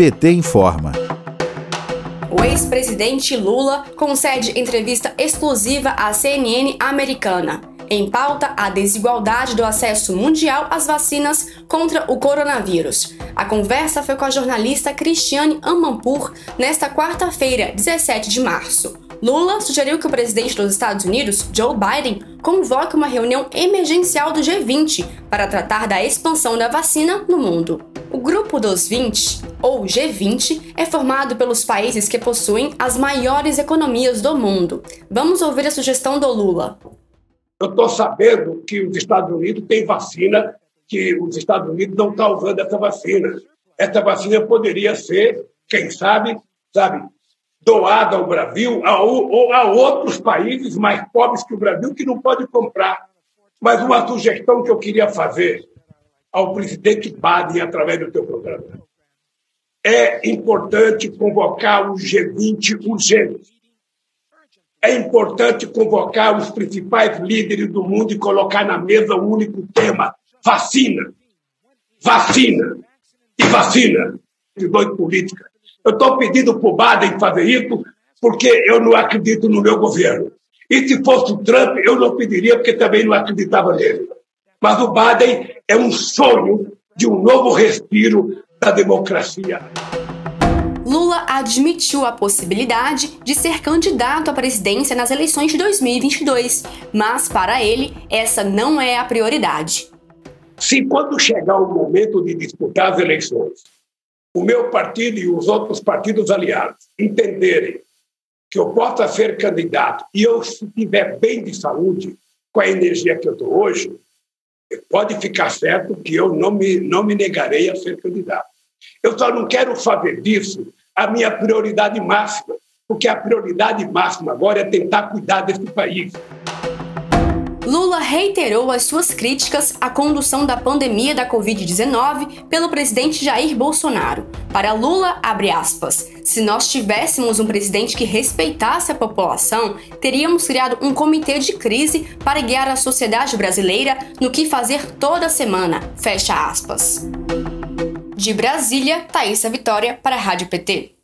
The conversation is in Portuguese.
PT informa. O ex-presidente Lula concede entrevista exclusiva à CNN americana. Em pauta, a desigualdade do acesso mundial às vacinas contra o coronavírus. A conversa foi com a jornalista Cristiane Amanpour nesta quarta-feira, 17 de março. Lula sugeriu que o presidente dos Estados Unidos, Joe Biden, convoque uma reunião emergencial do G20 para tratar da expansão da vacina no mundo. Grupo dos 20, ou G20, é formado pelos países que possuem as maiores economias do mundo. Vamos ouvir a sugestão do Lula. Eu estou sabendo que os Estados Unidos têm vacina, que os Estados Unidos não estão usando essa vacina. Essa vacina poderia ser, quem sabe, sabe, doada ao Brasil ou a outros países mais pobres que o Brasil que não pode comprar. Mas uma sugestão que eu queria fazer ao presidente Biden através do teu programa. É importante convocar o G20 urgente é importante convocar os principais líderes do mundo e colocar na mesa o único tema: vacina. Vacina. E vacina. De dois política. Eu estou pedindo para o Biden fazer isso porque eu não acredito no meu governo. E se fosse o Trump, eu não pediria porque também não acreditava nele. Mas o Biden é um sonho de um novo respiro da democracia. Lula admitiu a possibilidade de ser candidato à presidência nas eleições de 2022, mas para ele essa não é a prioridade. Se quando chegar o momento de disputar as eleições, o meu partido e os outros partidos aliados entenderem que eu possa ser candidato e eu estiver bem de saúde, com a energia que eu estou hoje, pode ficar certo que eu não me, não me negarei a ser candidato. Eu só não quero fazer disso a minha prioridade máxima, porque a prioridade máxima agora é tentar cuidar desse país. Lula reiterou as suas críticas à condução da pandemia da Covid-19 pelo presidente Jair Bolsonaro. Para Lula, abre aspas, se nós tivéssemos um presidente que respeitasse a população, teríamos criado um comitê de crise para guiar a sociedade brasileira no que fazer toda semana, fecha aspas. De Brasília, Thaisa Vitória para a Rádio PT.